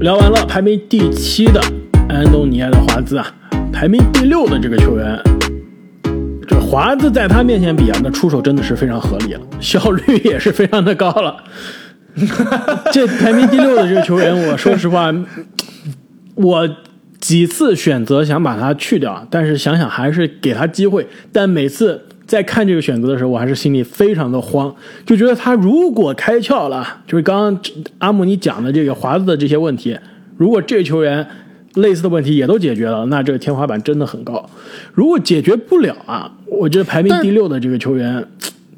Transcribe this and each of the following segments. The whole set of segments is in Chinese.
聊完了排名第七的安东尼埃的华兹啊，排名第六的这个球员，这华兹在他面前比啊，那出手真的是非常合理了，效率也是非常的高了。这排名第六的这个球员，我说实话，我几次选择想把他去掉，但是想想还是给他机会，但每次。在看这个选择的时候，我还是心里非常的慌，就觉得他如果开窍了，就是刚刚阿姆尼讲的这个华子的这些问题，如果这个球员类似的问题也都解决了，那这个天花板真的很高。如果解决不了啊，我觉得排名第六的这个球员，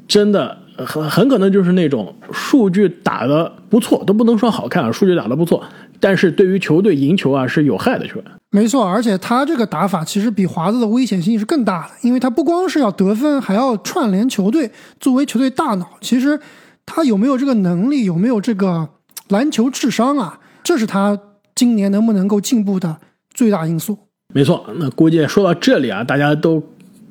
真的很很可能就是那种数据打的不错，都不能说好看啊，数据打的不错，但是对于球队赢球啊是有害的球员。没错，而且他这个打法其实比华子的危险性是更大的，因为他不光是要得分，还要串联球队，作为球队大脑。其实他有没有这个能力，有没有这个篮球智商啊？这是他今年能不能够进步的最大因素。没错，那估计说到这里啊，大家都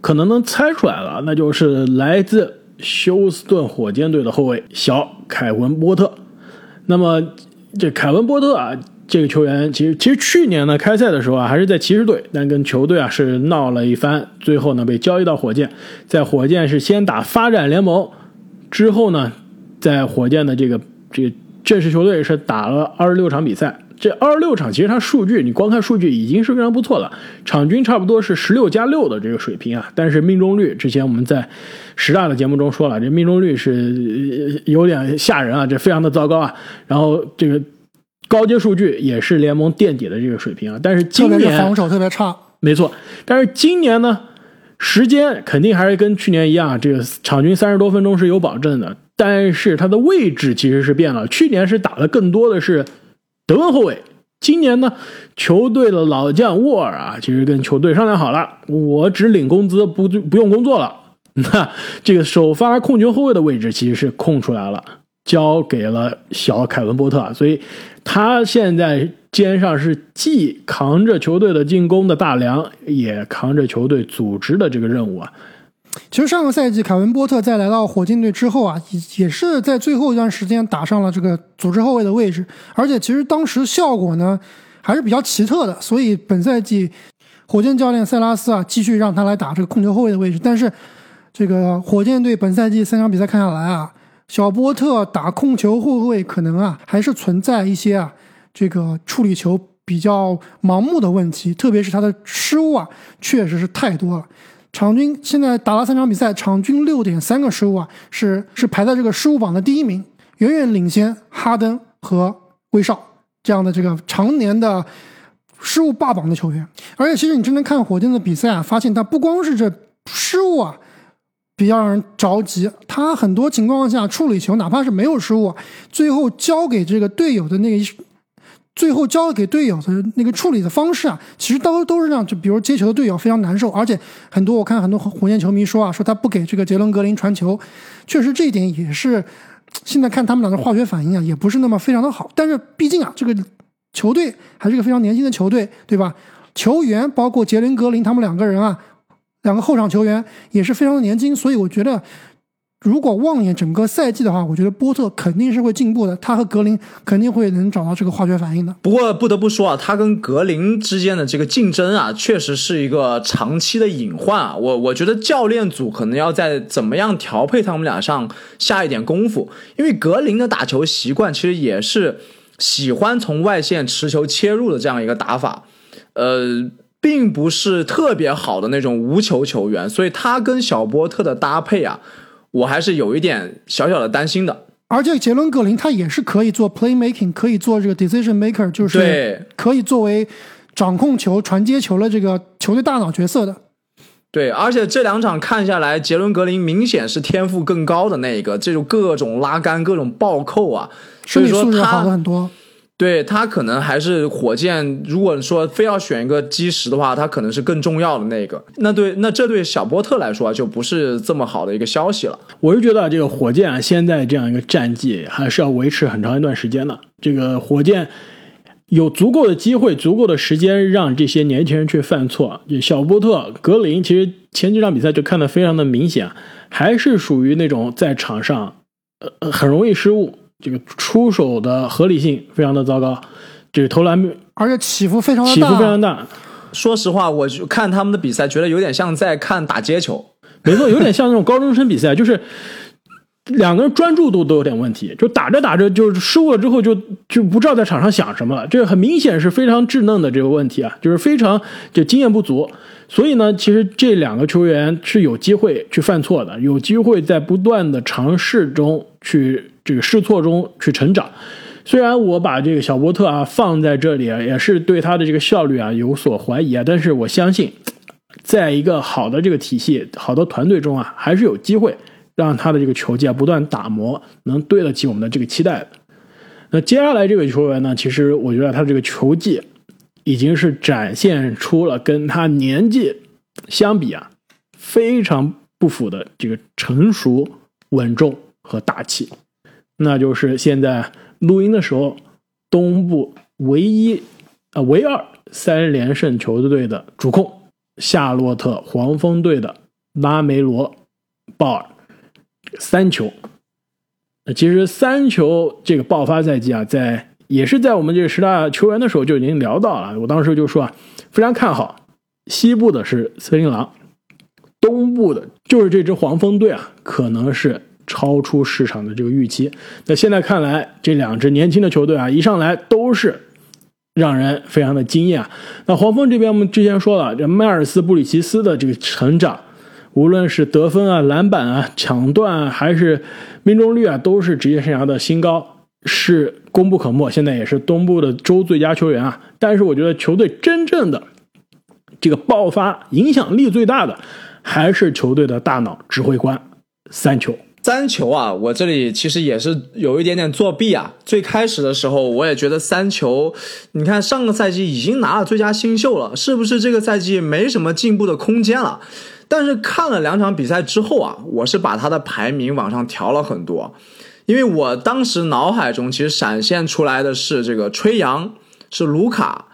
可能能猜出来了，那就是来自休斯顿火箭队的后卫小凯文波特。那么这凯文波特啊。这个球员其实其实去年呢开赛的时候啊还是在骑士队，但跟球队啊是闹了一番，最后呢被交易到火箭，在火箭是先打发展联盟，之后呢在火箭的这个这个正式球队是打了二十六场比赛，这二十六场其实他数据你光看数据已经是非常不错了，场均差不多是十六加六的这个水平啊，但是命中率之前我们在十大的节目中说了，这命中率是有点吓人啊，这非常的糟糕啊，然后这个。高阶数据也是联盟垫底的这个水平啊，但是今年防守特别差，没错。但是今年呢，时间肯定还是跟去年一样，这个场均三十多分钟是有保证的。但是他的位置其实是变了，去年是打的更多的是德文后卫，今年呢，球队的老将沃尔啊，其实跟球队商量好了，我只领工资，不不用工作了。那这个首发控球后卫的位置其实是空出来了。交给了小凯文波特，所以他现在肩上是既扛着球队的进攻的大梁，也扛着球队组织的这个任务啊。其实上个赛季凯文波特在来到火箭队之后啊，也也是在最后一段时间打上了这个组织后卫的位置，而且其实当时效果呢还是比较奇特的。所以本赛季火箭教练塞拉斯啊继续让他来打这个控球后卫的位置，但是这个火箭队本赛季三场比赛看下来啊。小波特打控球后卫可能啊，还是存在一些啊，这个处理球比较盲目的问题，特别是他的失误啊，确实是太多了。场均现在打了三场比赛，场均六点三个失误啊，是是排在这个失误榜的第一名，远远领先哈登和威少这样的这个常年的失误霸榜的球员。而且其实你真正看火箭的比赛啊，发现他不光是这失误啊。比较让人着急，他很多情况下处理球，哪怕是没有失误，最后交给这个队友的那个，最后交给队友的那个处理的方式啊，其实都都是让就比如接球的队友非常难受，而且很多我看很多火箭球迷说啊，说他不给这个杰伦格林传球，确实这一点也是现在看他们俩的化学反应啊，也不是那么非常的好。但是毕竟啊，这个球队还是个非常年轻的球队，对吧？球员包括杰伦格林他们两个人啊。两个后场球员也是非常的年轻，所以我觉得，如果望眼整个赛季的话，我觉得波特肯定是会进步的。他和格林肯定会能找到这个化学反应的。不过不得不说啊，他跟格林之间的这个竞争啊，确实是一个长期的隐患啊。我我觉得教练组可能要在怎么样调配他们俩上下一点功夫，因为格林的打球习惯其实也是喜欢从外线持球切入的这样一个打法，呃。并不是特别好的那种无球球员，所以他跟小波特的搭配啊，我还是有一点小小的担心的。而且杰伦格林他也是可以做 play making，可以做这个 decision maker，就是可以作为掌控球、传接球的这个球队大脑角色的。对，而且这两场看下来，杰伦格林明显是天赋更高的那一个，这种各种拉杆、各种暴扣啊，所以说他好了很多。对他可能还是火箭，如果说非要选一个基石的话，他可能是更重要的那个。那对那这对小波特来说就不是这么好的一个消息了。我是觉得这个火箭啊，现在这样一个战绩还是要维持很长一段时间的。这个火箭有足够的机会、足够的时间让这些年轻人去犯错。小波特、格林其实前几场比赛就看得非常的明显，还是属于那种在场上呃很容易失误。这个出手的合理性非常的糟糕，这个投篮而且起伏非常的大，起伏非常大。说实话，我就看他们的比赛，觉得有点像在看打街球。没错，有点像那种高中生比赛，就是两个人专注度都有点问题，就打着打着就输了之后就就不知道在场上想什么了。这个很明显是非常稚嫩的这个问题啊，就是非常就经验不足。所以呢，其实这两个球员是有机会去犯错的，有机会在不断的尝试中去这个试错中去成长。虽然我把这个小波特啊放在这里啊，也是对他的这个效率啊有所怀疑啊，但是我相信，在一个好的这个体系、好的团队中啊，还是有机会让他的这个球技啊不断打磨，能对得起我们的这个期待的。那接下来这位球员呢，其实我觉得他这个球技已经是展现出了跟他年纪相比啊非常不符的这个成熟、稳重和大气，那就是现在。录音的时候，东部唯一啊唯二三连胜球队的主控夏洛特黄蜂队的拉梅罗鲍尔三球。那其实三球这个爆发赛季啊，在也是在我们这十大球员的时候就已经聊到了。我当时就说啊，非常看好西部的是森林狼，东部的就是这支黄蜂队啊，可能是。超出市场的这个预期，那现在看来，这两支年轻的球队啊，一上来都是让人非常的惊艳。那黄蜂这边，我们之前说了，这迈尔斯布里奇斯的这个成长，无论是得分啊、篮板啊、抢断啊还是命中率啊，都是职业生涯的新高，是功不可没。现在也是东部的周最佳球员啊。但是我觉得球队真正的这个爆发影响力最大的，还是球队的大脑指挥官三球。三球啊，我这里其实也是有一点点作弊啊。最开始的时候，我也觉得三球，你看上个赛季已经拿了最佳新秀了，是不是这个赛季没什么进步的空间了？但是看了两场比赛之后啊，我是把他的排名往上调了很多，因为我当时脑海中其实闪现出来的是这个吹杨，是卢卡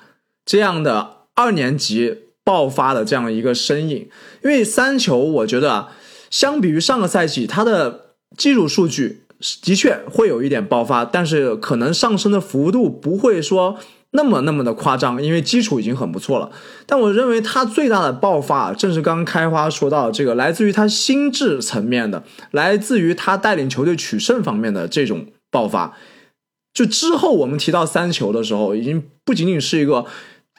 这样的二年级爆发的这样一个身影。因为三球，我觉得。相比于上个赛季，他的基础数据的确会有一点爆发，但是可能上升的幅度不会说那么那么的夸张，因为基础已经很不错了。但我认为他最大的爆发，正是刚开花说到这个，来自于他心智层面的，来自于他带领球队取胜方面的这种爆发。就之后我们提到三球的时候，已经不仅仅是一个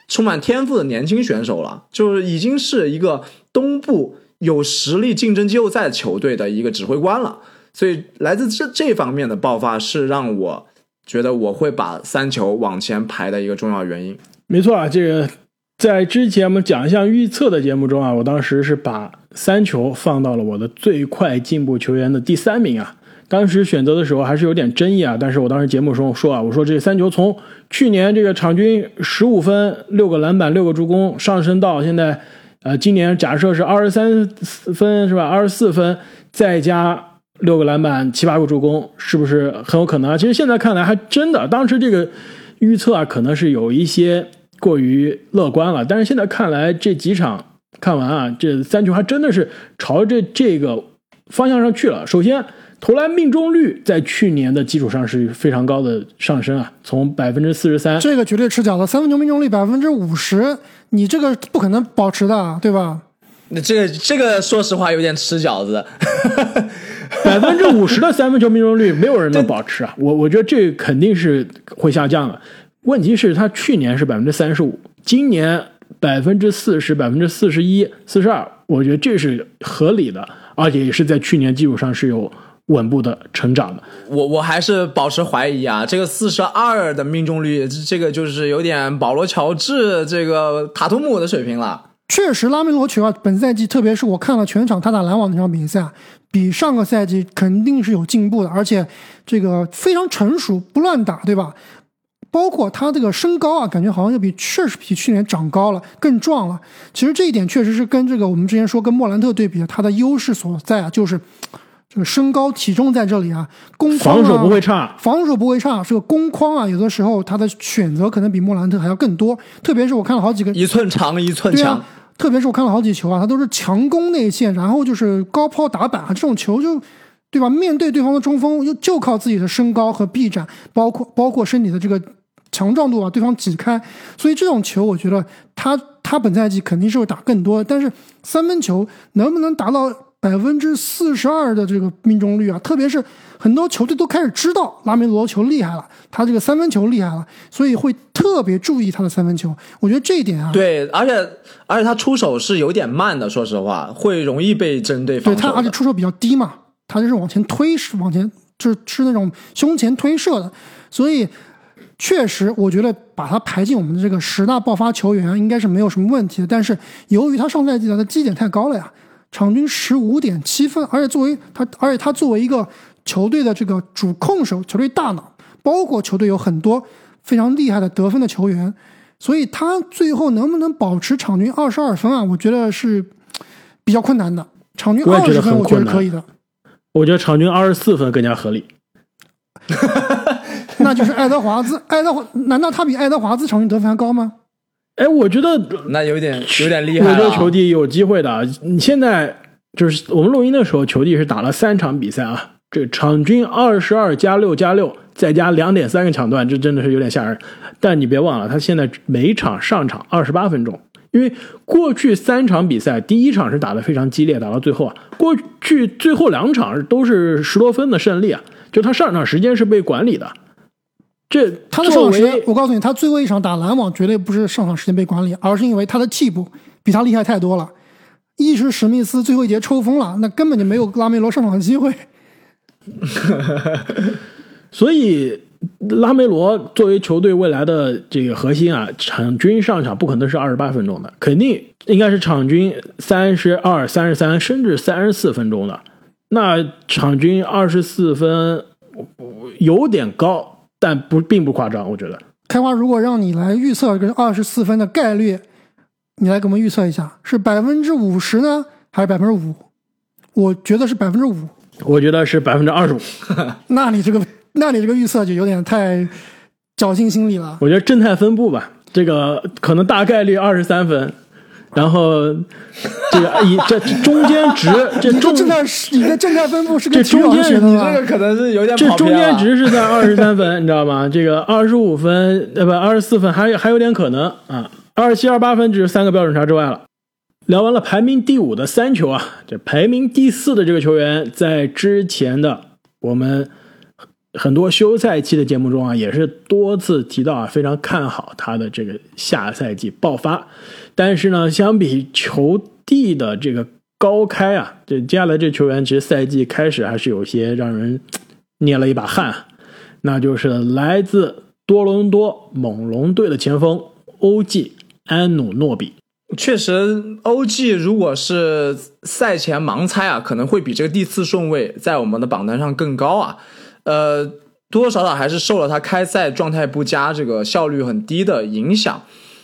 充满天赋的年轻选手了，就是已经是一个东部。有实力竞争季后赛球队的一个指挥官了，所以来自这这方面的爆发是让我觉得我会把三球往前排的一个重要原因。没错啊，这个在之前我们奖项预测的节目中啊，我当时是把三球放到了我的最快进步球员的第三名啊。当时选择的时候还是有点争议啊，但是我当时节目中说啊，我说这三球从去年这个场均十五分、六个篮板、六个助攻上升到现在。呃，今年假设是二十三分是吧？二十四分，再加六个篮板、七八个助攻，是不是很有可能啊？其实现在看来还真的，当时这个预测啊，可能是有一些过于乐观了。但是现在看来，这几场看完啊，这三球还真的是朝着这个方向上去了。首先。投篮命中率在去年的基础上是非常高的上升啊，从百分之四十三，这个绝对吃饺子。三分球命中率百分之五十，你这个不可能保持的，对吧？那这个这个说实话有点吃饺子。百分之五十的三分球命中率没有人能保持啊，我我觉得这肯定是会下降的。问题是，他去年是百分之三十五，今年百分之四十、百分之四十一、四十二，我觉得这是合理的，而且也是在去年基础上是有。稳步的成长的，我我还是保持怀疑啊。这个四十二的命中率，这个就是有点保罗乔治这个塔图姆的水平了。确实，拉梅罗球啊，本赛季特别是我看了全场他打篮网那场比赛，比上个赛季肯定是有进步的，而且这个非常成熟，不乱打，对吧？包括他这个身高啊，感觉好像要比确实比去年长高了，更壮了。其实这一点确实是跟这个我们之前说跟莫兰特对比，他的优势所在啊，就是。这个身高体重在这里啊，攻防守不会差，防守不会差。这个攻框啊，有的时候他的选择可能比莫兰特还要更多。特别是我看了好几个一寸长一寸强，特别是我看了好几球啊，他都是强攻内线，然后就是高抛打板啊，这种球就对吧？面对对方的中锋，就就靠自己的身高和臂展，包括包括身体的这个强壮度把对方挤开，所以这种球我觉得他他本赛季肯定是会打更多，但是三分球能不能达到百分之四十二的这个命中率啊？特别是很多球队都开始知道拉梅罗球厉害了，他这个三分球厉害了，所以会特别注意他的三分球。我觉得这一点啊，对，而且而且他出手是有点慢的，说实话，会容易被针对。对他而且出手比较低嘛，他就是往前推，是往前就是是那种胸前推射的，所以确实我觉得把他排进我们的这个十大爆发球员应该是没有什么问题的。但是由于他上赛季的他基点太高了呀，场均十五点七分，而且作为他，而且他作为一个球队的这个主控手、球队大脑，包括球队有很多非常厉害的得分的球员，所以他最后能不能保持场均二十二分啊？我觉得是比较困难的。场均二十分，我觉得可以的。我觉得场均二十四分更加合理。那就是爱德华兹，爱德华难道他比爱德华兹场均得分还高吗？哎，我觉得那有点有点厉害了啊。我觉得球帝有机会的。你现在就是我们录音的时候，球帝是打了三场比赛啊，这场均二十二加六加六，再加两点三个抢断，这真的是有点吓人。但你别忘了，他现在每场上场二十八分钟，因为过去三场比赛，第一场是打得非常激烈，打到最后啊，过去最后两场都是十多分的胜利啊，就他上场时间是被管理的。这他的上场时间，我告诉你，他最后一场打篮网绝对不是上场时间被管理，而是因为他的替补比他厉害太多了。一是史密斯最后一节抽风了，那根本就没有拉梅罗上场的机会。所以拉梅罗作为球队未来的这个核心啊，场均上场不可能是二十八分钟的，肯定应该是场均三十二、三十三甚至三十四分钟的。那场均二十四分有点高，但不并不夸张，我觉得。开花，如果让你来预测这个二十四分的概率，你来给我们预测一下，是百分之五十呢，还是百分之五？我觉得是百分之五。我觉得是百分之二十五。那你这个，那你这个预测就有点太侥幸心理了。我觉得正态分布吧，这个可能大概率二十三分，然后这个以这中间值，这中你的正态，你的正态分布是这中间你这？个可能是有点这中间值是在 二十三分，你知道吗？这个二十五分，呃不，二十四分还有还有点可能啊。二十七、二八分只是三个标准差之外了。聊完了排名第五的三球啊，这排名第四的这个球员，在之前的我们很多休赛期的节目中啊，也是多次提到啊，非常看好他的这个下赛季爆发。但是呢，相比球帝的这个高开啊，这接下来这球员其实赛季开始还是有些让人捏了一把汗，那就是来自多伦多猛龙队的前锋欧记安努诺比。确实，OG 如果是赛前盲猜啊，可能会比这个第四顺位在我们的榜单上更高啊。呃，多多少少还是受了他开赛状态不佳、这个效率很低的影响。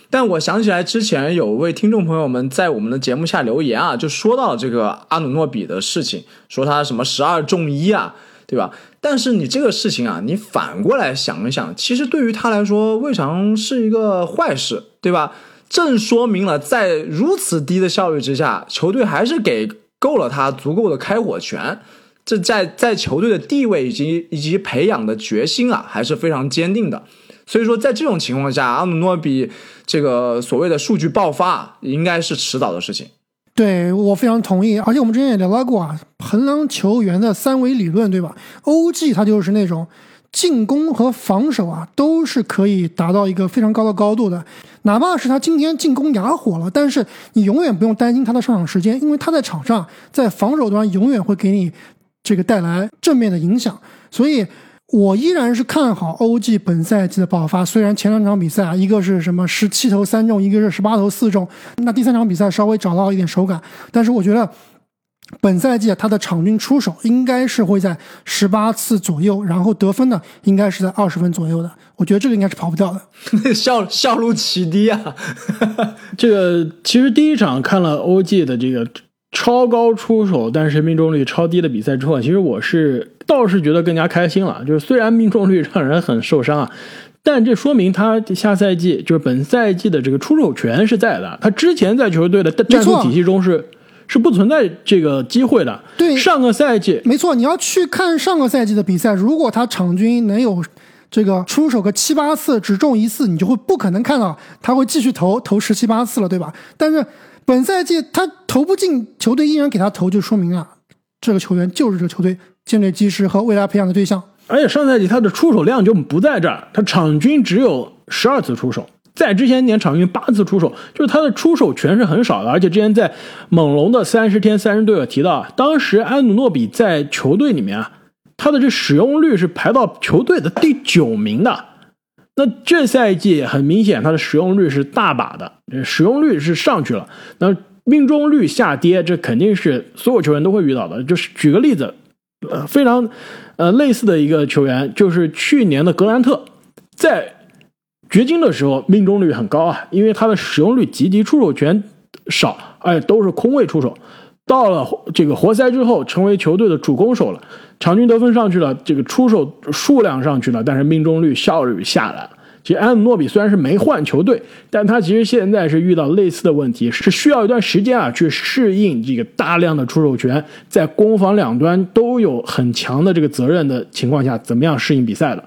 但我想起来之前有位听众朋友们在我们的节目下留言啊，就说到这个阿努诺比的事情，说他什么十二中一啊，对吧？但是你这个事情啊，你反过来想一想，其实对于他来说未尝是一个坏事，对吧？正说明了在如此低的效率之下，球队还是给够了他足够的开火权。这在在球队的地位以及以及培养的决心啊，还是非常坚定的。所以说，在这种情况下，阿努诺比这个所谓的数据爆发，应该是迟早的事情。对我非常同意，而且我们之前也聊到过啊，衡量球员的三维理论，对吧？OG 他就是那种进攻和防守啊，都是可以达到一个非常高的高度的。哪怕是他今天进攻哑火了，但是你永远不用担心他的上场时间，因为他在场上在防守端永远会给你这个带来正面的影响。所以我依然是看好欧记本赛季的爆发。虽然前两场比赛啊，一个是什么十七投三中，一个是十八投四中，那第三场比赛稍微找到一点手感，但是我觉得。本赛季啊他的场均出手应该是会在十八次左右，然后得分呢应该是在二十分左右的。我觉得这个应该是跑不掉的。效效率奇低啊！这个其实第一场看了欧记的这个超高出手，但是命中率超低的比赛之后，其实我是倒是觉得更加开心了。就是虽然命中率让人很受伤啊，但这说明他下赛季就是本赛季的这个出手权是在的。他之前在球队的战术体系中是是不存在这个机会的。对上个赛季没错，你要去看上个赛季的比赛，如果他场均能有这个出手个七八次只中一次，你就会不可能看到他会继续投投十七八次了，对吧？但是本赛季他投不进，球队依然给他投，就说明啊，这个球员就是这个球队建立基石和未来培养的对象。而且上赛季他的出手量就不在这儿，他场均只有十二次出手，在之前一年场均八次出手，就是他的出手权是很少的。而且之前在猛龙的三十天三十队有提到，当时安努诺比在球队里面啊，他的这使用率是排到球队的第九名的。那这赛季很明显，他的使用率是大把的，使用率是上去了，那命中率下跌，这肯定是所有球员都会遇到的。就是举个例子，呃，非常。呃，类似的一个球员就是去年的格兰特，在掘金的时候命中率很高啊，因为他的使用率极低，出手权少，而且，都是空位出手。到了这个活塞之后，成为球队的主攻手了，场均得分上去了，这个出手数量上去了，但是命中率效率下来了。其实安努诺比虽然是没换球队，但他其实现在是遇到类似的问题，是需要一段时间啊去适应这个大量的出手权，在攻防两端都有很强的这个责任的情况下，怎么样适应比赛的？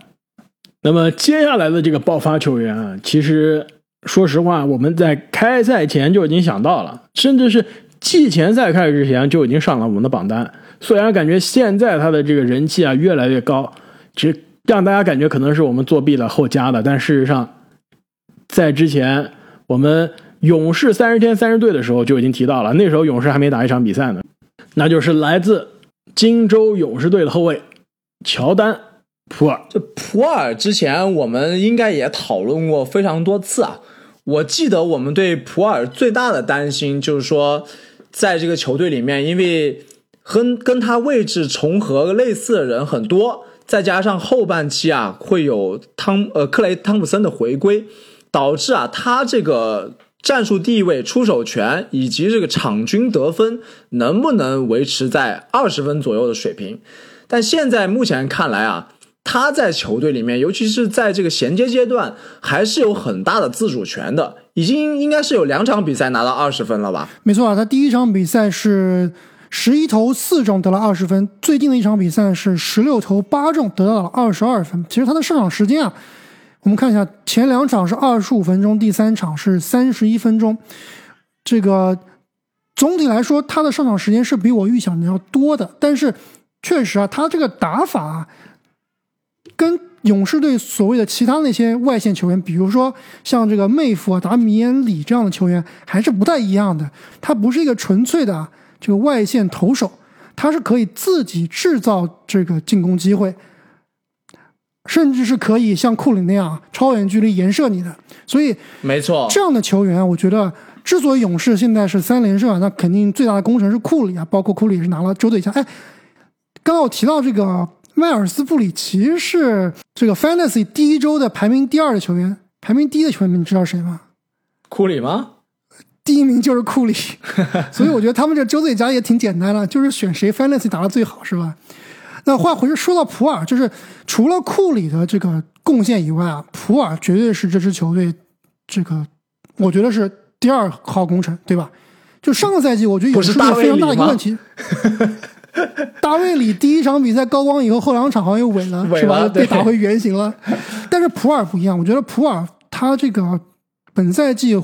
那么接下来的这个爆发球员啊，其实说实话，我们在开赛前就已经想到了，甚至是季前赛开始之前就已经上了我们的榜单。虽然感觉现在他的这个人气啊越来越高，只。让大家感觉可能是我们作弊了后加的，但事实上，在之前我们勇士三十天三十队的时候就已经提到了，那时候勇士还没打一场比赛呢，那就是来自金州勇士队的后卫乔丹·普尔。这普尔之前我们应该也讨论过非常多次啊，我记得我们对普尔最大的担心就是说，在这个球队里面，因为跟跟他位置重合类似的人很多。再加上后半期啊，会有汤呃克雷汤普森的回归，导致啊他这个战术地位、出手权以及这个场均得分能不能维持在二十分左右的水平？但现在目前看来啊，他在球队里面，尤其是在这个衔接阶段，还是有很大的自主权的。已经应该是有两场比赛拿到二十分了吧？没错啊，他第一场比赛是。十一投四中得了二十分，最近的一场比赛是十六投八中得到了二十二分。其实他的上场时间啊，我们看一下，前两场是二十五分钟，第三场是三十一分钟。这个总体来说，他的上场时间是比我预想的要多的。但是确实啊，他这个打法跟勇士队所谓的其他那些外线球员，比如说像这个妹夫啊、达米安里这样的球员，还是不太一样的。他不是一个纯粹的。这个外线投手，他是可以自己制造这个进攻机会，甚至是可以像库里那样超远距离延射你的。所以，没错，这样的球员，我觉得之所以勇士现在是三连胜啊，那肯定最大的功臣是库里啊，包括库里也是拿了周队奖。哎，刚刚我提到这个迈尔斯布里奇是这个 Fantasy 第一周的排名第二的球员，排名第一的球员，你知道谁吗？库里吗？第一名就是库里，所以我觉得他们这周最佳也挺简单了，就是选谁 fantasy 打的最好，是吧？那话回说到普尔，就是除了库里的这个贡献以外啊，普尔绝对是这支球队这个，我觉得是第二号功臣，对吧？就上个赛季，我觉得有是个非常大的一个问题。大卫里第一场比赛高光以后，后两场好像又萎了，是吧？被打回原形了。但是普尔不一样，我觉得普尔他这个本赛季。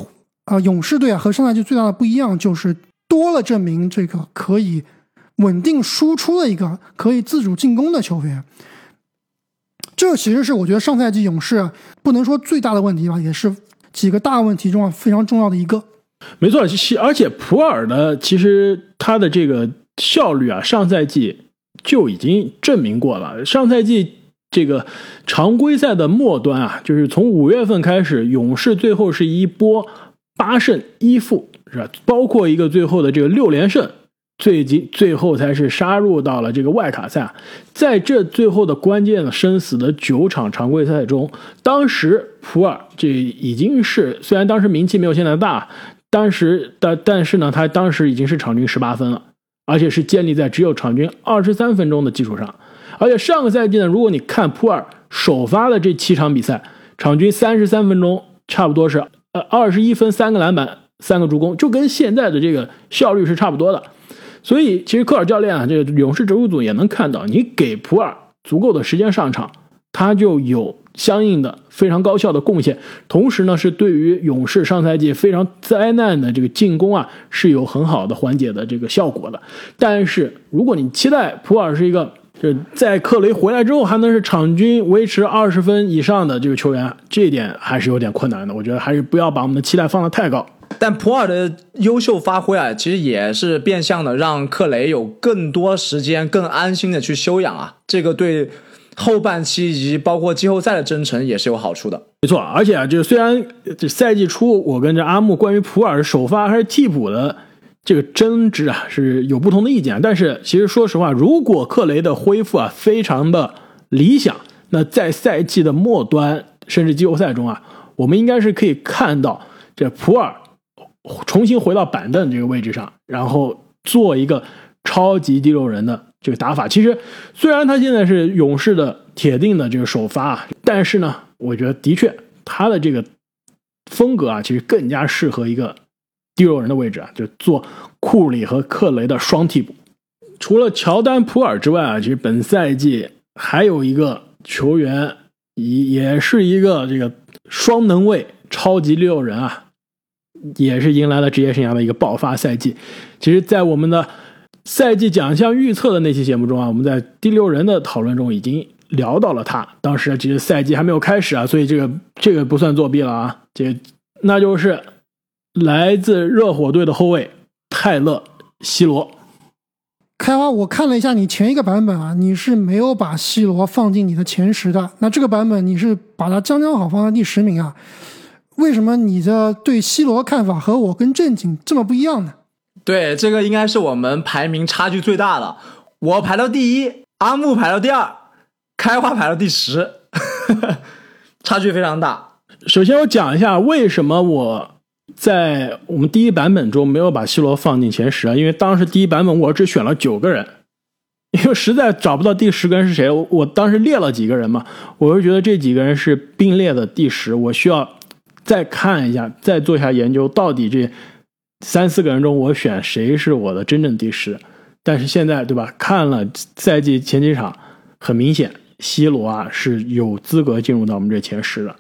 啊，勇士队啊和上赛季最大的不一样就是多了这名这个可以稳定输出的一个可以自主进攻的球员。这其实是我觉得上赛季勇士不能说最大的问题吧，也是几个大问题中啊非常重要的一个。没错，而且普尔呢其实他的这个效率啊，上赛季就已经证明过了。上赛季这个常规赛的末端啊，就是从五月份开始，勇士最后是一波。八胜一负是吧？包括一个最后的这个六连胜，最近最后才是杀入到了这个外卡赛。在这最后的关键的生死的九场常规赛中，当时普尔这已经是虽然当时名气没有现在大，当时但但是呢，他当时已经是场均十八分了，而且是建立在只有场均二十三分钟的基础上。而且上个赛季呢，如果你看普尔首发的这七场比赛，场均三十三分钟，差不多是呃。二十一分，三个篮板，三个助攻，就跟现在的这个效率是差不多的。所以，其实科尔教练啊，这个勇士植物组也能看到，你给普尔足够的时间上场，他就有相应的非常高效的贡献，同时呢，是对于勇士上赛季非常灾难的这个进攻啊，是有很好的缓解的这个效果的。但是，如果你期待普尔是一个就在克雷回来之后还能是场均维持二十分以上的这个球员，这一点还是有点困难的。我觉得还是不要把我们的期待放得太高。但普尔的优秀发挥啊，其实也是变相的让克雷有更多时间、更安心的去休养啊，这个对。后半期以及包括季后赛的征程也是有好处的，没错。而且啊，就虽然这赛季初我跟这阿木关于普尔首发还是替补的这个争执啊是有不同的意见，但是其实说实话，如果克雷的恢复啊非常的理想，那在赛季的末端甚至季后赛中啊，我们应该是可以看到这普尔重新回到板凳这个位置上，然后做一个超级第六人的。这个打法其实，虽然他现在是勇士的铁定的这个首发啊，但是呢，我觉得的确他的这个风格啊，其实更加适合一个第六人的位置啊，就做库里和克雷的双替补。除了乔丹、普尔之外啊，其实本赛季还有一个球员，也也是一个这个双能卫超级六人啊，也是迎来了职业生涯的一个爆发赛季。其实，在我们的。赛季奖项预测的那期节目中啊，我们在第六人的讨论中已经聊到了他。当时其实赛季还没有开始啊，所以这个这个不算作弊了啊。这那就是来自热火队的后卫泰勒·西罗。开花，我看了一下你前一个版本啊，你是没有把西罗放进你的前十的。那这个版本你是把它将将好放在第十名啊？为什么你的对西罗看法和我跟正经这么不一样呢？对，这个应该是我们排名差距最大的。我排到第一，阿木排到第二，开花排到第十，差距非常大。首先，我讲一下为什么我在我们第一版本中没有把西罗放进前十啊？因为当时第一版本我只选了九个人，因为实在找不到第十个人是谁。我当时列了几个人嘛，我就觉得这几个人是并列的第十，我需要再看一下，再做一下研究，到底这。三四个人中，我选谁是我的真正第十？但是现在，对吧？看了赛季前几场，很明显，C 罗啊是有资格进入到我们这前十的。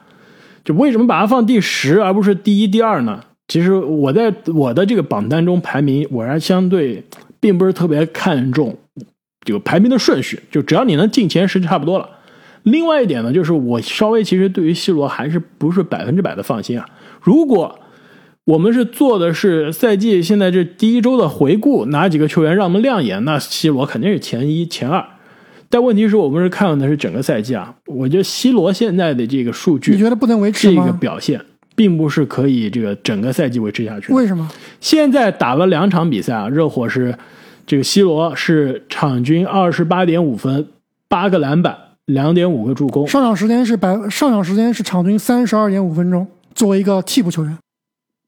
就为什么把它放第十而不是第一、第二呢？其实我在我的这个榜单中排名，我还相对并不是特别看重这个排名的顺序。就只要你能进前十就差不多了。另外一点呢，就是我稍微其实对于 C 罗还是不是百分之百的放心啊。如果我们是做的是赛季现在这第一周的回顾，哪几个球员让我们亮眼？那 C 罗肯定是前一前二。但问题是我们是看的是整个赛季啊，我觉得 C 罗现在的这个数据，你觉得不能维持这个表现，并不是可以这个整个赛季维持下去。为什么？现在打了两场比赛啊，热火是这个 C 罗是场均二十八点五分，八个篮板，两点五个助攻。上场时间是百，上场时间是场均三十二点五分钟。作为一个替补球员。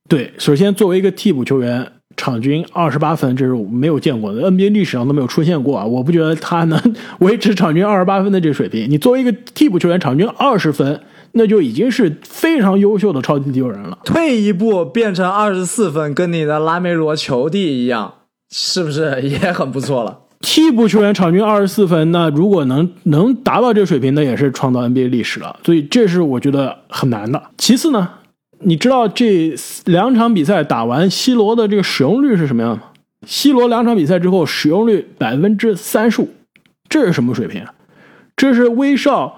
对，首先作为一个替补球员，场均二十八分，这是没有见过的，NBA 历史上都没有出现过啊！我不觉得他能维持场均二十八分的这个水平。你作为一个替补球员，场均二十分，那就已经是非常优秀的超级第六人了。退一步变成二十四分，跟你的拉梅罗球弟一样，是不是也很不错了？替补球员场均二十四分，那如果能能达到这个水平，那也是创造 NBA 历史了。所以这是我觉得很难的。其次呢？你知道这两场比赛打完，C 罗的这个使用率是什么样吗？C 罗两场比赛之后使用率百分之三十五，这是什么水平啊？这是威少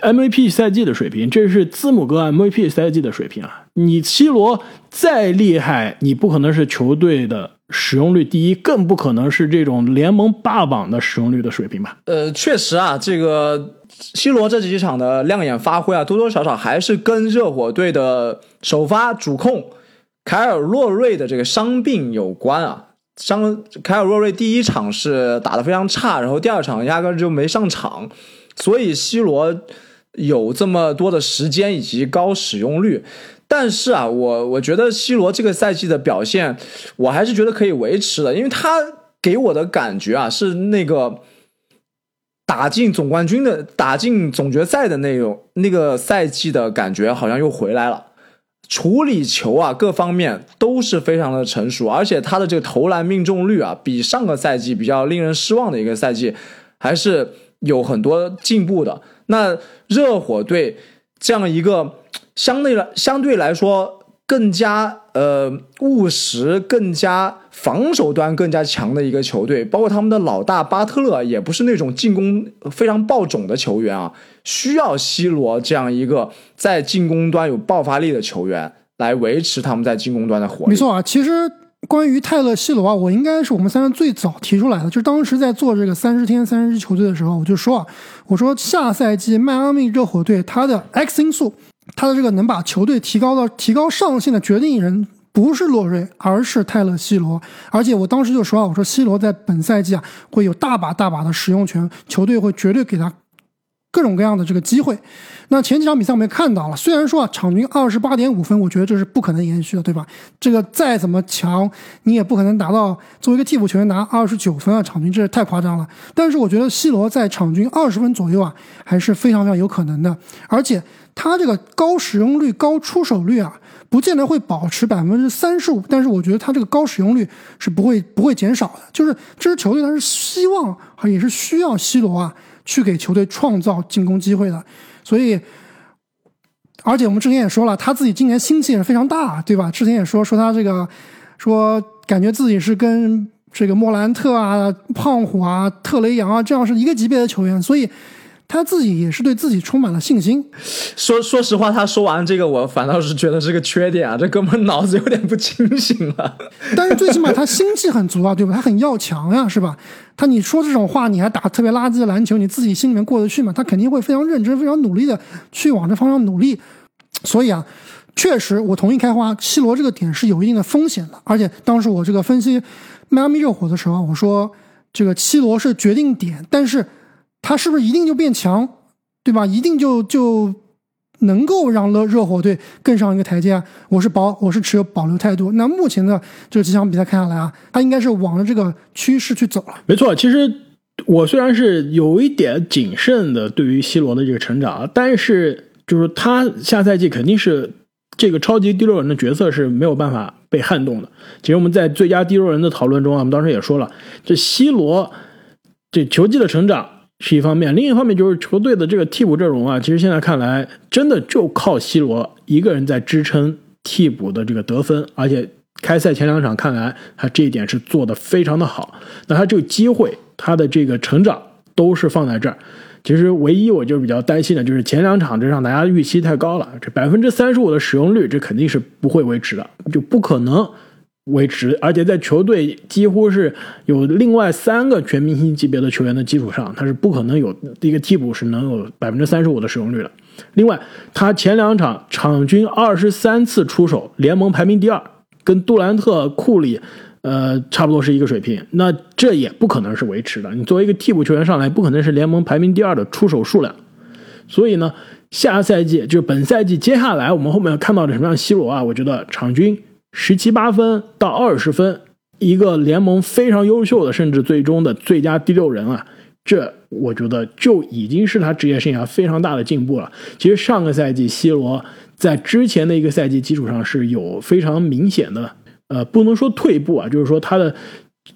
MVP 赛季的水平，这是字母哥 MVP 赛季的水平啊！你 C 罗再厉害，你不可能是球队的使用率第一，更不可能是这种联盟霸榜的使用率的水平吧？呃，确实啊，这个。C 罗这几场的亮眼发挥啊，多多少少还是跟热火队的首发主控凯尔洛瑞的这个伤病有关啊。伤凯尔洛瑞第一场是打得非常差，然后第二场压根就没上场，所以 C 罗有这么多的时间以及高使用率。但是啊，我我觉得 C 罗这个赛季的表现，我还是觉得可以维持的，因为他给我的感觉啊是那个。打进总冠军的、打进总决赛的那种那个赛季的感觉好像又回来了，处理球啊各方面都是非常的成熟，而且他的这个投篮命中率啊比上个赛季比较令人失望的一个赛季还是有很多进步的。那热火队这样一个相对来相对来说更加呃务实、更加防守端更加强的一个球队，包括他们的老大巴特勒也不是那种进攻非常爆种的球员啊，需要 C 罗这样一个在进攻端有爆发力的球员来维持他们在进攻端的火力。没错啊，其实关于泰勒·西罗啊，我应该是我们三个最早提出来的，就是当时在做这个三十天三十支球队的时候，我就说啊，我说下赛季迈阿密热火队他的 X 因素，他的这个能把球队提高到提高上限的决定人。不是洛瑞，而是泰勒·西罗。而且我当时就说啊，我说西罗在本赛季啊会有大把大把的使用权，球队会绝对给他各种各样的这个机会。那前几场比赛我们也看到了，虽然说啊场均二十八点五分，我觉得这是不可能延续的，对吧？这个再怎么强，你也不可能达到作为一个替补球员拿二十九分啊，场均这是太夸张了。但是我觉得西罗在场均二十分左右啊，还是非常非常有可能的。而且他这个高使用率、高出手率啊。不见得会保持百分之三十五，但是我觉得他这个高使用率是不会不会减少的。就是这支球队，他是希望也是需要 C 罗啊去给球队创造进攻机会的。所以，而且我们之前也说了，他自己今年心气也是非常大，对吧？之前也说说他这个说感觉自己是跟这个莫兰特啊、胖虎啊、特雷杨啊这样是一个级别的球员，所以。他自己也是对自己充满了信心。说说实话，他说完这个，我反倒是觉得是个缺点啊，这哥们脑子有点不清醒了。但是最起码他心气很足啊，对吧？他很要强呀，是吧？他你说这种话，你还打特别垃圾的篮球，你自己心里面过得去吗？他肯定会非常认真、非常努力的去往这方向努力。所以啊，确实我同意开花，C 罗这个点是有一定的风险的。而且当时我这个分析迈阿密热火的时候，我说这个 C 罗是决定点，但是。他是不是一定就变强，对吧？一定就就能够让热热火队更上一个台阶啊？我是保，我是持有保留态度。那目前的这几场比赛看下来啊，他应该是往着这个趋势去走了。没错，其实我虽然是有一点谨慎的对于 C 罗的这个成长，但是就是他下赛季肯定是这个超级第六人的角色是没有办法被撼动的。其实我们在最佳第六人的讨论中啊，我们当时也说了，这 C 罗这球技的成长。是一方面，另一方面就是球队的这个替补阵容啊，其实现在看来，真的就靠 C 罗一个人在支撑替补的这个得分，而且开赛前两场看来，他这一点是做的非常的好。那他这个机会，他的这个成长都是放在这儿。其实唯一我就比较担心的就是前两场这让大家预期太高了，这百分之三十五的使用率，这肯定是不会维持的，就不可能。维持，而且在球队几乎是有另外三个全明星级别的球员的基础上，他是不可能有一个替补是能有百分之三十五的使用率的。另外，他前两场场均二十三次出手，联盟排名第二，跟杜兰特、库里，呃，差不多是一个水平。那这也不可能是维持的。你作为一个替补球员上来，不可能是联盟排名第二的出手数量。所以呢，下赛季就是本赛季接下来我们后面看到的什么样 C 罗啊，我觉得场均。十七八分到二十分，一个联盟非常优秀的，甚至最终的最佳第六人啊，这我觉得就已经是他职业生涯非常大的进步了。其实上个赛季，C 罗在之前的一个赛季基础上是有非常明显的，呃，不能说退步啊，就是说他的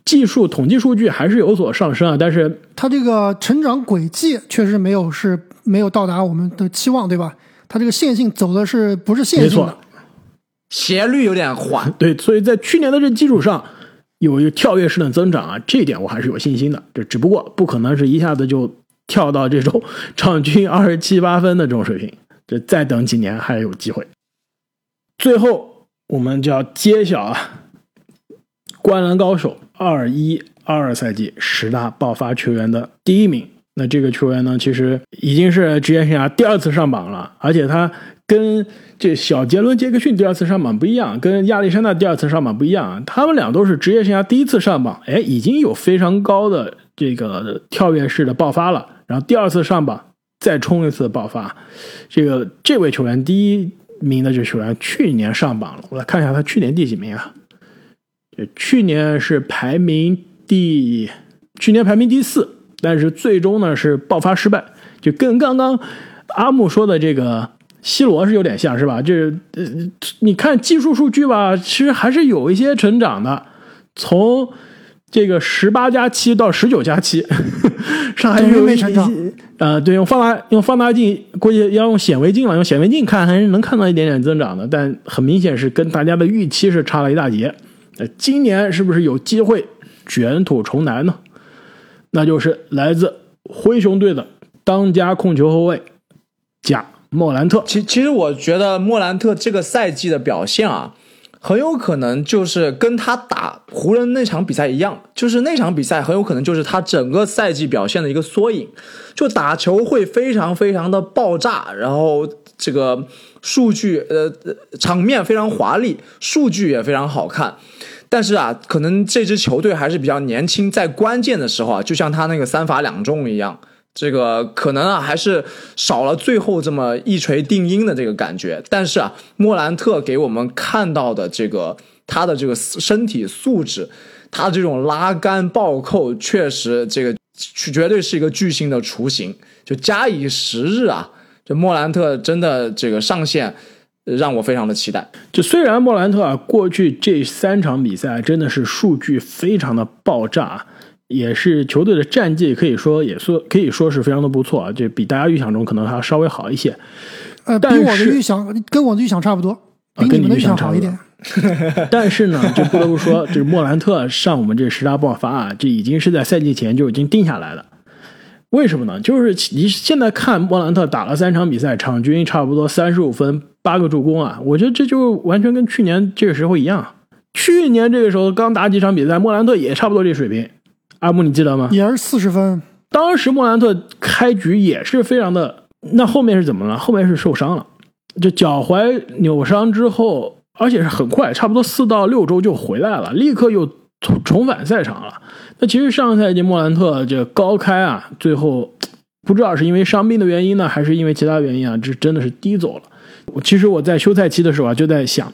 技术统计数据还是有所上升啊，但是他这个成长轨迹确实没有是没有到达我们的期望，对吧？他这个线性走的是不是线性的？斜率有点缓，对，所以在去年的这基础上，有一个跳跃式的增长啊，这一点我还是有信心的。这只不过不可能是一下子就跳到这种 场均二十七八分的这种水平，这再等几年还有机会。最后，我们就要揭晓啊，灌篮高手二一二二赛季十大爆发球员的第一名。那这个球员呢，其实已经是职业生涯第二次上榜了，而且他。跟这小杰伦·杰克逊第二次上榜不一样，跟亚历山大第二次上榜不一样啊，他们俩都是职业生涯第一次上榜，哎，已经有非常高的这个跳跃式的爆发了，然后第二次上榜再冲一次爆发，这个这位球员第一名的这球员去年上榜了，我来看一下他去年第几名啊？去年是排名第，去年排名第四，但是最终呢是爆发失败，就跟刚刚阿木说的这个。C 罗是有点像是吧？就是呃，你看技术数据吧，其实还是有一些成长的。从这个十八加七到十九加七，上海有没成长。呃，对，用放大用放大镜，估计要用显微镜了。用显微镜看还是能看到一点点增长的，但很明显是跟大家的预期是差了一大截。呃，今年是不是有机会卷土重来呢？那就是来自灰熊队的当家控球后卫贾莫兰特。其其实我觉得莫兰特这个赛季的表现啊。很有可能就是跟他打湖人那场比赛一样，就是那场比赛很有可能就是他整个赛季表现的一个缩影，就打球会非常非常的爆炸，然后这个数据呃场面非常华丽，数据也非常好看，但是啊，可能这支球队还是比较年轻，在关键的时候啊，就像他那个三罚两中一样。这个可能啊，还是少了最后这么一锤定音的这个感觉。但是啊，莫兰特给我们看到的这个他的这个身体素质，他这种拉杆暴扣，确实这个绝对是一个巨星的雏形。就假以时日啊，这莫兰特真的这个上线让我非常的期待。就虽然莫兰特啊，过去这三场比赛真的是数据非常的爆炸。也是球队的战绩，可以说也说可以说是非常的不错啊，就比大家预想中可能还要稍微好一些。呃，比我的预想跟我的预想差不多，比你们的预想好一点。但是呢，就不得不说，这个莫兰特上我们这十大爆发啊，这已经是在赛季前就已经定下来了。为什么呢？就是你现在看莫兰特打了三场比赛，场均差不多三十五分，八个助攻啊，我觉得这就完全跟去年这个时候一样。去年这个时候刚打几场比赛，莫兰特也差不多这水平。阿木，你记得吗？也是四十分。当时莫兰特开局也是非常的，那后面是怎么了？后面是受伤了，就脚踝扭伤之后，而且是很快，差不多四到六周就回来了，立刻又重重返赛场了。那其实上个赛季莫兰特这高开啊，最后不知道是因为伤病的原因呢，还是因为其他原因啊，这真的是低走了。其实我在休赛期的时候啊，就在想，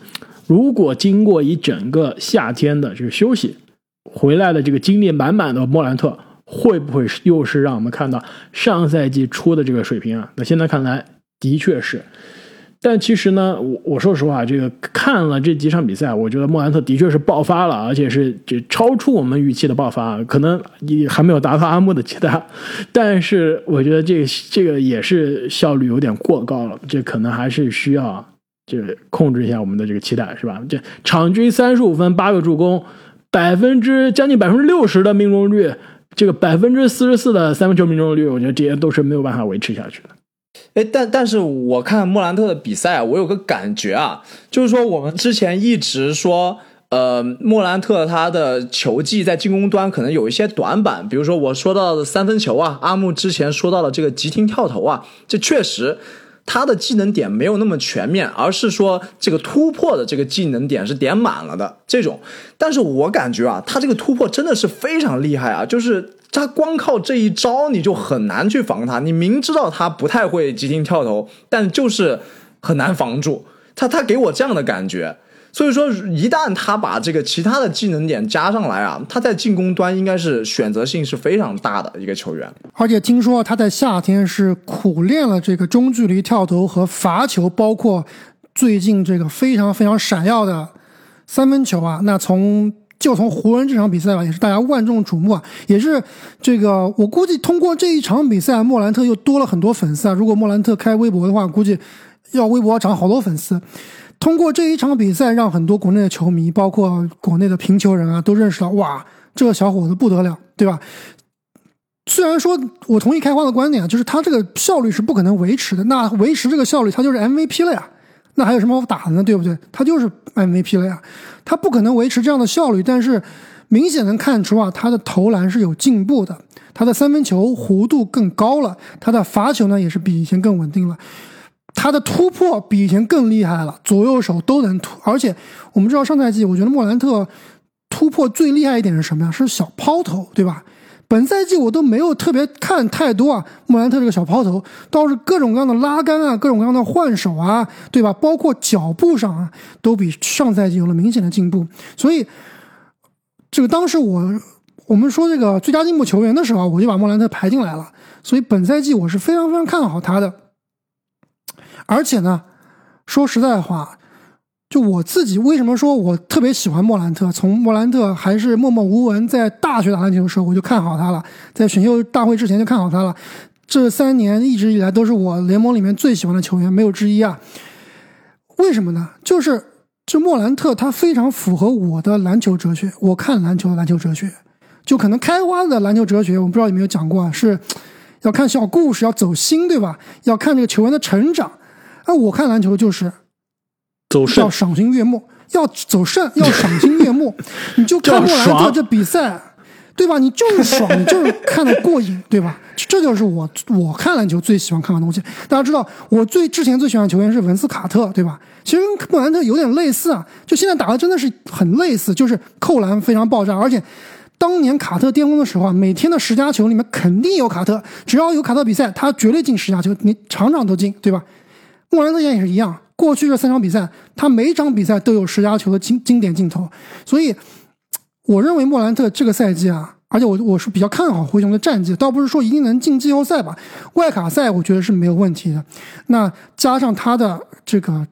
如果经过一整个夏天的这个休息。回来的这个精力满满的莫兰特，会不会又是让我们看到上赛季初的这个水平啊？那现在看来的确是，但其实呢，我我说实话，这个看了这几场比赛，我觉得莫兰特的确是爆发了，而且是这超出我们预期的爆发，可能也还没有达到阿木的期待，但是我觉得这个这个也是效率有点过高了，这可能还是需要这控制一下我们的这个期待，是吧？这场均三十五分，八个助攻。百分之将近百分之六十的命中率，这个百分之四十四的三分球命中率，我觉得这些都是没有办法维持下去的。哎，但但是我看莫兰特的比赛，我有个感觉啊，就是说我们之前一直说，呃，莫兰特他的球技在进攻端可能有一些短板，比如说我说到的三分球啊，阿木之前说到了这个急停跳投啊，这确实。他的技能点没有那么全面，而是说这个突破的这个技能点是点满了的这种。但是我感觉啊，他这个突破真的是非常厉害啊！就是他光靠这一招，你就很难去防他。你明知道他不太会急停跳投，但就是很难防住他。他给我这样的感觉。所以说，一旦他把这个其他的技能点加上来啊，他在进攻端应该是选择性是非常大的一个球员。而且听说他在夏天是苦练了这个中距离跳投和罚球，包括最近这个非常非常闪耀的三分球啊。那从就从湖人这场比赛吧，也是大家万众瞩目啊，也是这个我估计通过这一场比赛，莫兰特又多了很多粉丝啊。如果莫兰特开微博的话，估计要微博涨好多粉丝。通过这一场比赛，让很多国内的球迷，包括国内的评球人啊，都认识到，哇，这个小伙子不得了，对吧？虽然说我同意开花的观点啊，就是他这个效率是不可能维持的，那维持这个效率，他就是 MVP 了呀，那还有什么好打的呢？对不对？他就是 MVP 了呀，他不可能维持这样的效率，但是明显能看出啊，他的投篮是有进步的，他的三分球弧度更高了，他的罚球呢也是比以前更稳定了。他的突破比以前更厉害了，左右手都能突。而且我们知道上赛季，我觉得莫兰特突破最厉害一点是什么呀？是小抛投，对吧？本赛季我都没有特别看太多啊，莫兰特这个小抛投倒是各种各样的拉杆啊，各种各样的换手啊，对吧？包括脚步上啊，都比上赛季有了明显的进步。所以这个当时我我们说这个最佳进步球员的时候，我就把莫兰特排进来了。所以本赛季我是非常非常看好他的。而且呢，说实在话，就我自己为什么说我特别喜欢莫兰特？从莫兰特还是默默无闻，在大学打篮球的时候我就看好他了，在选秀大会之前就看好他了。这三年一直以来都是我联盟里面最喜欢的球员，没有之一啊。为什么呢？就是这莫兰特他非常符合我的篮球哲学，我看篮球的篮球哲学，就可能开花的篮球哲学，我不知道有没有讲过啊？是要看小故事，要走心，对吧？要看这个球员的成长。那我看篮球就是。走肾要赏心悦目，要走肾，要赏心悦目。你就看莫兰特这比赛，对吧？你就是爽，你就是看的过瘾，对吧？这就是我我看篮球最喜欢看的东西。大家知道，我最之前最喜欢的球员是文斯卡特，对吧？其实跟莫兰特有点类似啊，就现在打的真的是很类似，就是扣篮非常爆炸，而且当年卡特巅峰的时候啊，每天的十佳球里面肯定有卡特，只要有卡特比赛，他绝对进十佳球，你场场都进，对吧？莫兰特也是一样。过去这三场比赛，他每场比赛都有十佳球的经经典镜头，所以我认为莫兰特这个赛季啊，而且我我是比较看好灰熊的战绩，倒不是说一定能进季后赛吧，外卡赛我觉得是没有问题的。那加上他的这个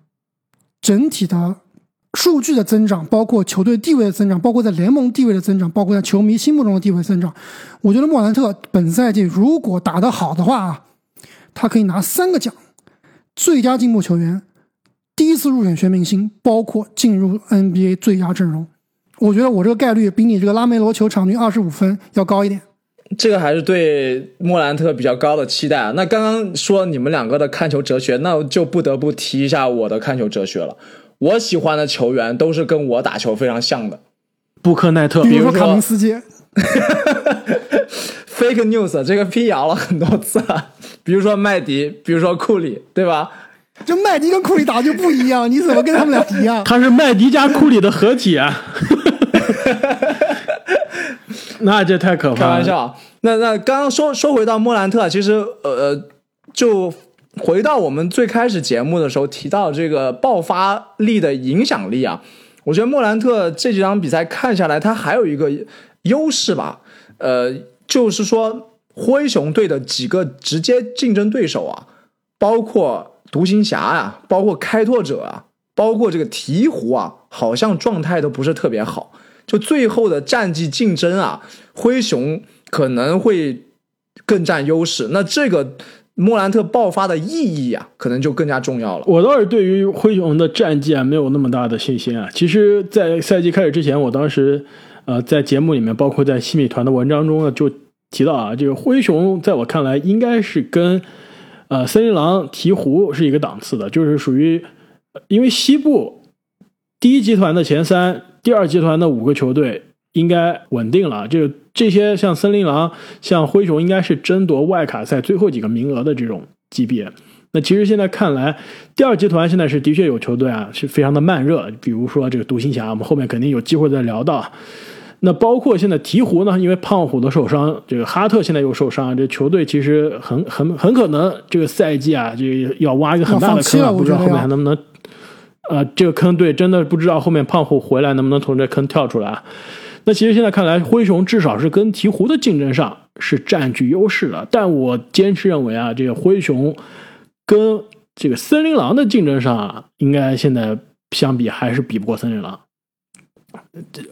整体的数据的增长，包括球队地位的增长，包括在联盟地位的增长，包括在球迷心目中的地位增长，我觉得莫兰特本赛季如果打得好的话啊，他可以拿三个奖：最佳进步球员。第一次入选全明星，包括进入 NBA 最佳阵容，我觉得我这个概率比你这个拉梅罗球场均二十五分要高一点。这个还是对莫兰特比较高的期待啊。那刚刚说你们两个的看球哲学，那就不得不提一下我的看球哲学了。我喜欢的球员都是跟我打球非常像的，布克奈特，比如说卡明斯基。fake news 这个辟谣了很多次了，比如说麦迪，比如说库里，对吧？这麦迪跟库里打就不一样，你怎么跟他们俩一样？他是麦迪加库里的合体啊！那这太可怕了！开玩笑。那那刚刚说说回到莫兰特，其实呃，就回到我们最开始节目的时候提到这个爆发力的影响力啊，我觉得莫兰特这几场比赛看下来，他还有一个优势吧，呃，就是说灰熊队的几个直接竞争对手啊，包括。独行侠、啊，包括开拓者啊，包括这个鹈鹕啊，好像状态都不是特别好。就最后的战绩竞争啊，灰熊可能会更占优势。那这个莫兰特爆发的意义啊，可能就更加重要了。我倒是对于灰熊的战绩啊，没有那么大的信心啊。其实，在赛季开始之前，我当时呃在节目里面，包括在西米团的文章中呢，就提到啊，这个灰熊在我看来应该是跟。呃，森林狼、鹈鹕是一个档次的，就是属于，因为西部第一集团的前三、第二集团的五个球队应该稳定了。这个这些像森林狼、像灰熊，应该是争夺外卡赛最后几个名额的这种级别。那其实现在看来，第二集团现在是的确有球队啊，是非常的慢热，比如说这个独行侠，我们后面肯定有机会再聊到。那包括现在鹈鹕呢，因为胖虎的受伤，这个哈特现在又受伤，这球队其实很很很可能这个赛季啊，这个要挖一个很大的坑啊，不知道后面还能不能，呃，这个坑队真的不知道后面胖虎回来能不能从这坑跳出来啊。那其实现在看来，灰熊至少是跟鹈鹕的竞争上是占据优势的，但我坚持认为啊，这个灰熊跟这个森林狼的竞争上啊，应该现在相比还是比不过森林狼。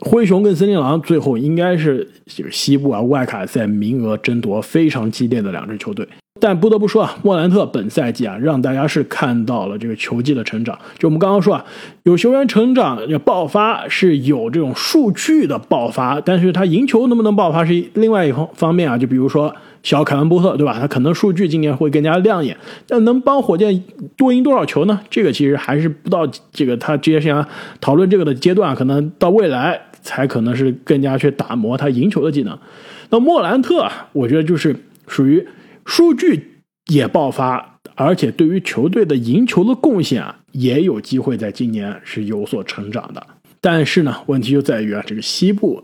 灰熊跟森林狼最后应该是就是西部啊外卡赛名额争夺非常激烈的两支球队，但不得不说啊，莫兰特本赛季啊让大家是看到了这个球技的成长。就我们刚刚说啊，有球员成长要爆发是有这种数据的爆发，但是他赢球能不能爆发是另外一方方面啊。就比如说小凯文波特对吧？他可能数据今年会更加亮眼，但能帮火箭多赢多少球呢？这个其实还是不到这个他职业生涯讨论这个的阶段，可能到未来。才可能是更加去打磨他赢球的技能。那莫兰特啊，我觉得就是属于数据也爆发，而且对于球队的赢球的贡献啊，也有机会在今年是有所成长的。但是呢，问题就在于啊，这个西部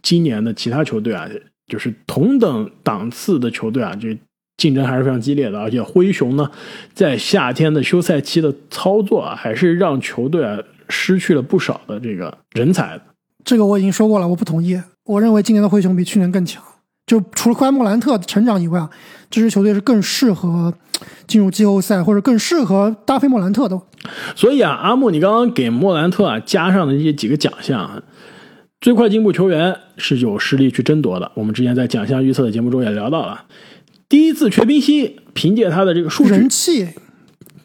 今年的其他球队啊，就是同等档次的球队啊，这竞争还是非常激烈的。而且灰熊呢，在夏天的休赛期的操作啊，还是让球队啊失去了不少的这个人才。这个我已经说过了，我不同意。我认为今年的灰熊比去年更强，就除了库埃莫兰特成长以外啊，这支球队是更适合进入季后赛，或者更适合搭配莫兰特的。所以啊，阿木，你刚刚给莫兰特啊加上的这些几个奖项啊，最快进步球员是有实力去争夺的。我们之前在奖项预测的节目中也聊到了，第一次全明星凭借他的这个数据人气，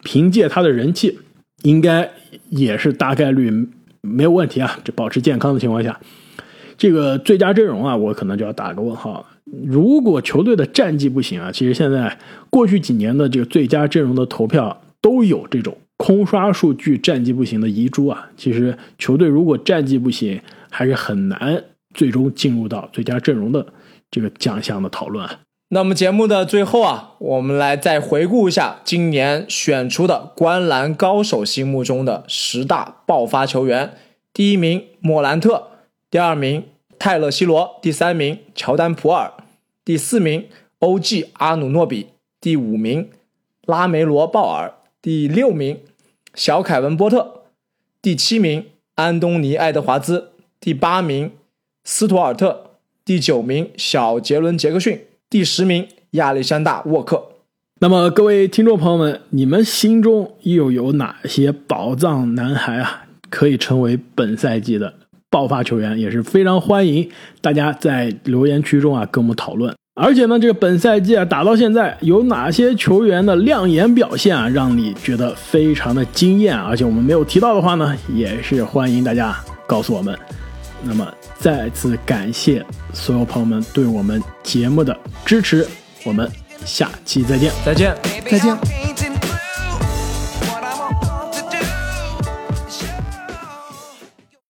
凭借他的人气，应该也是大概率没有问题啊。这保持健康的情况下，这个最佳阵容啊，我可能就要打个问号了。如果球队的战绩不行啊，其实现在过去几年的这个最佳阵容的投票都有这种空刷数据、战绩不行的遗珠啊。其实球队如果战绩不行，还是很难最终进入到最佳阵容的这个奖项的讨论啊。那么节目的最后啊，我们来再回顾一下今年选出的观篮高手心目中的十大爆发球员。第一名莫兰特，第二名泰勒·西罗，第三名乔丹·普尔，第四名 OG 阿努诺比，第五名拉梅罗·鲍尔，第六名小凯文·波特，第七名安东尼·爱德华兹，第八名斯图尔特，第九名小杰伦·杰克逊，第十名亚历山大·沃克。那么各位听众朋友们，你们心中又有哪些宝藏男孩啊？可以成为本赛季的爆发球员，也是非常欢迎大家在留言区中啊跟我们讨论。而且呢，这个本赛季啊打到现在，有哪些球员的亮眼表现啊，让你觉得非常的惊艳？而且我们没有提到的话呢，也是欢迎大家告诉我们。那么再次感谢所有朋友们对我们节目的支持，我们下期再见。再见。再见。